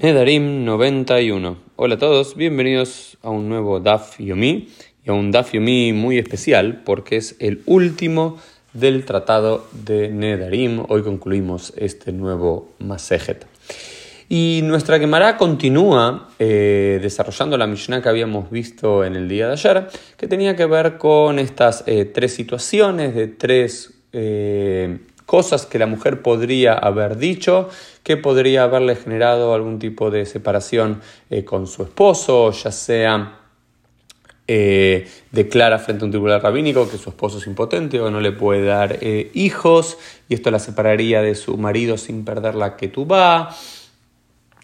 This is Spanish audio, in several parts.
Nedarim 91. Hola a todos, bienvenidos a un nuevo Daf Yomi y a un Daf Yomi muy especial porque es el último del tratado de Nedarim. Hoy concluimos este nuevo Masejet. Y nuestra Gemara continúa eh, desarrollando la Mishnah que habíamos visto en el día de ayer, que tenía que ver con estas eh, tres situaciones de tres eh, cosas que la mujer podría haber dicho, que podría haberle generado algún tipo de separación eh, con su esposo, ya sea eh, declara frente a un tribunal rabínico que su esposo es impotente o no le puede dar eh, hijos y esto la separaría de su marido sin perder la que tú.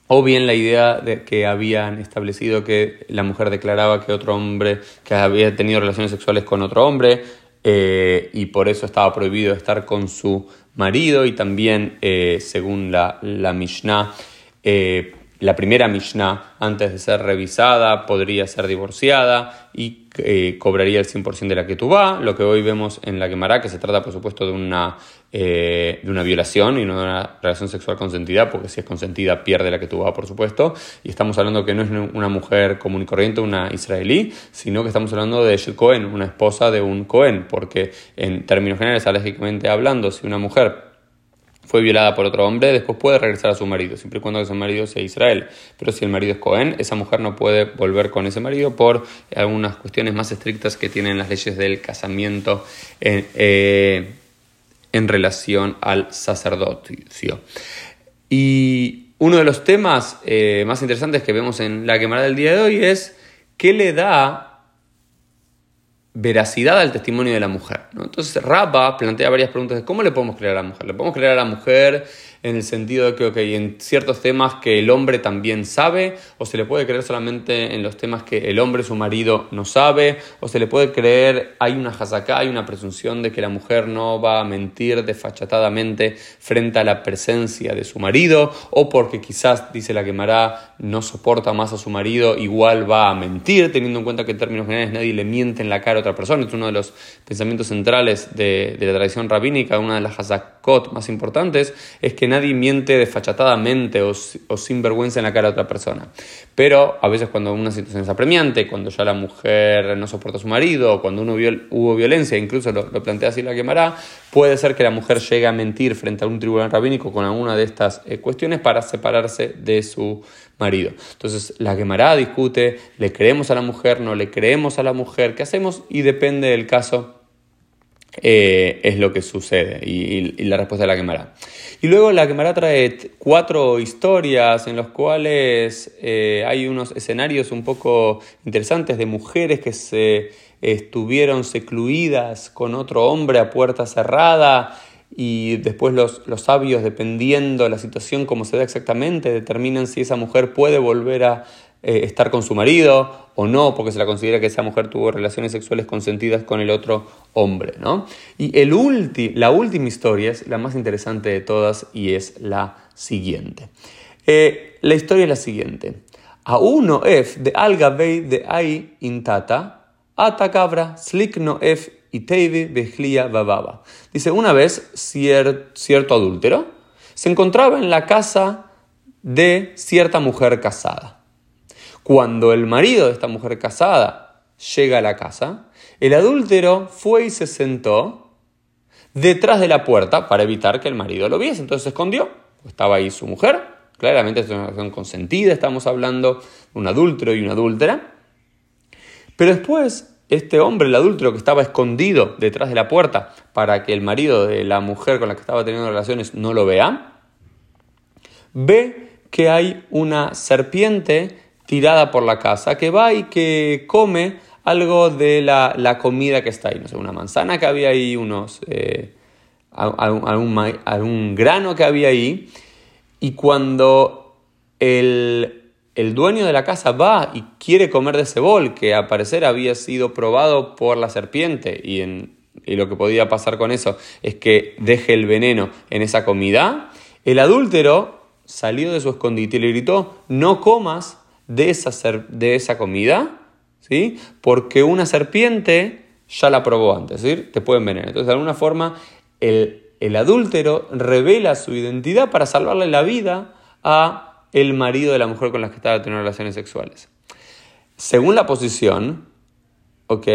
O bien la idea de que habían establecido que la mujer declaraba que otro hombre, que había tenido relaciones sexuales con otro hombre, eh, y por eso estaba prohibido estar con su marido y también eh, según la, la Mishnah, eh, la primera Mishnah antes de ser revisada podría ser divorciada y eh, cobraría el 100% de la que va, lo que hoy vemos en la Gemara, que se trata por supuesto de una, eh, de una violación y no de una relación sexual consentida, porque si es consentida pierde la que va, por supuesto, y estamos hablando que no es una mujer común y corriente, una israelí, sino que estamos hablando de Shel Cohen, una esposa de un Cohen, porque en términos generales, alégicamente hablando, si una mujer fue violada por otro hombre, después puede regresar a su marido, siempre y cuando ese marido sea Israel. Pero si el marido es Cohen, esa mujer no puede volver con ese marido por algunas cuestiones más estrictas que tienen las leyes del casamiento en, eh, en relación al sacerdocio. Y uno de los temas eh, más interesantes que vemos en la quemada del día de hoy es qué le da veracidad al testimonio de la mujer. ¿no? Entonces Rabba plantea varias preguntas de cómo le podemos creer a la mujer. Le podemos creer a la mujer en el sentido de que, ok, en ciertos temas que el hombre también sabe, o se le puede creer solamente en los temas que el hombre, su marido, no sabe, o se le puede creer, hay una jazaká, hay una presunción de que la mujer no va a mentir desfachatadamente frente a la presencia de su marido, o porque quizás, dice la quemará, no soporta más a su marido, igual va a mentir, teniendo en cuenta que en términos generales nadie le miente en la cara a otra persona. Es uno de los pensamientos centrales de, de la tradición rabínica, una de las hazakot más importantes, es que nadie miente desfachatadamente o, sin vergüenza en la cara a otra persona. Pero a veces cuando una situación es apremiante, cuando ya la mujer no soporta a su marido, cuando uno hubo violencia, incluso lo, lo, plantea así la quemará, puede ser que la mujer llegue a mentir frente a un tribunal rabínico con alguna de estas eh, cuestiones para separarse de su marido. Entonces la quemará discute, le creemos a la mujer, no le creemos a la mujer, ¿qué hacemos? Y depende del caso eh, es lo que sucede y, la respuesta de la quemará. Y luego la quemará trae cuatro historias en las cuales eh, hay unos escenarios un poco interesantes de mujeres que se estuvieron secluidas con otro hombre a puerta cerrada y después los, los sabios, dependiendo de la situación, como se da exactamente, determinan si esa mujer puede volver a eh, estar con su marido o no, porque se la considera que esa mujer tuvo relaciones sexuales consentidas con el otro hombre. ¿no? Y el la última historia es la más interesante de todas y es la siguiente. Eh, la historia es la siguiente. A uno ef de algabei de ai intata, atacabra slik no ef iteivi bejlia bababa. Dice, una vez cier, cierto adúltero se encontraba en la casa de cierta mujer casada. Cuando el marido de esta mujer casada llega a la casa, el adúltero fue y se sentó detrás de la puerta para evitar que el marido lo viese. Entonces se escondió. Estaba ahí su mujer. Claramente es una relación consentida. Estamos hablando de un adúltero y una adúltera. Pero después, este hombre, el adúltero que estaba escondido detrás de la puerta para que el marido de la mujer con la que estaba teniendo relaciones no lo vea, ve que hay una serpiente tirada por la casa, que va y que come algo de la, la comida que está ahí, no sé, una manzana que había ahí, unos, eh, algún, algún, algún, grano que había ahí, y cuando el, el, dueño de la casa va y quiere comer de ese bol, que a parecer había sido probado por la serpiente, y, en, y lo que podía pasar con eso es que deje el veneno en esa comida, el adúltero salió de su escondite y le gritó, no comas de esa, de esa comida, ¿sí? porque una serpiente ya la probó antes, ¿sí? te puede envenenar. Entonces, de alguna forma, el, el adúltero revela su identidad para salvarle la vida a el marido de la mujer con la que estaba teniendo relaciones sexuales. Según la posición, ¿ok?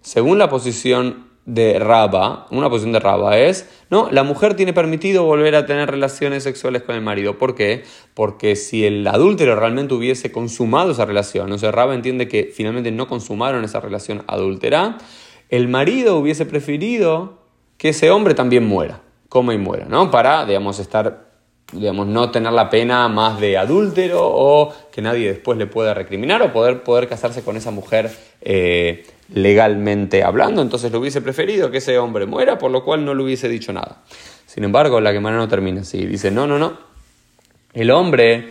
Según la posición de Raba, una posición de Raba es, no, la mujer tiene permitido volver a tener relaciones sexuales con el marido. ¿Por qué? Porque si el adúltero realmente hubiese consumado esa relación, o sea, Raba entiende que finalmente no consumaron esa relación adúltera, el marido hubiese preferido que ese hombre también muera, coma y muera, ¿no? Para, digamos, estar digamos, no tener la pena más de adúltero o que nadie después le pueda recriminar o poder, poder casarse con esa mujer eh, legalmente hablando. Entonces lo hubiese preferido que ese hombre muera, por lo cual no le hubiese dicho nada. Sin embargo, la Gemara no termina así. Dice, no, no, no. El hombre,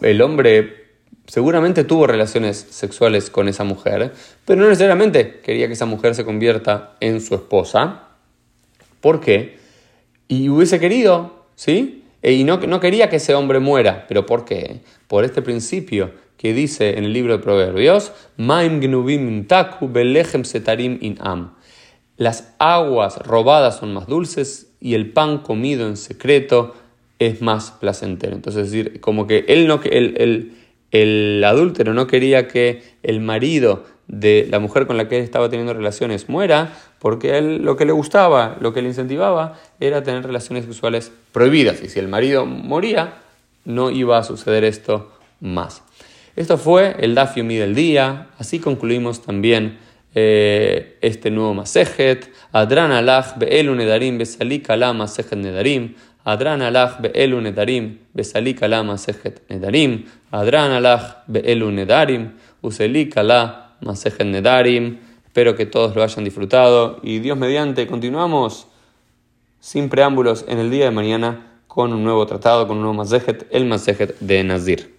el hombre seguramente tuvo relaciones sexuales con esa mujer, pero no necesariamente quería que esa mujer se convierta en su esposa. ¿Por qué? Y hubiese querido, ¿sí? Y no, no quería que ese hombre muera. ¿Pero por qué? Por este principio que dice en el libro de Proverbios, Maim taku setarim in am. Las aguas robadas son más dulces y el pan comido en secreto es más placentero. Entonces, es decir, como que él no, el, el, el adúltero no quería que el marido de la mujer con la que él estaba teniendo relaciones muera, porque él lo que le gustaba, lo que le incentivaba, era tener relaciones sexuales prohibidas. Y si el marido moría, no iba a suceder esto más. Esto fue el Dafiomi del día. Así concluimos también eh, este nuevo Masejet. Adran alach be'elu nedarim besalik ala Masejet nedarim. Adran alach be'elu nedarim besalik ala Masejet nedarim. Adran alach be'elu nedarim uselik ala Masejet Nedarim. Espero que todos lo hayan disfrutado y Dios mediante continuamos sin preámbulos en el día de mañana con un nuevo tratado, con un nuevo Masejet, el Masejet de Nazir.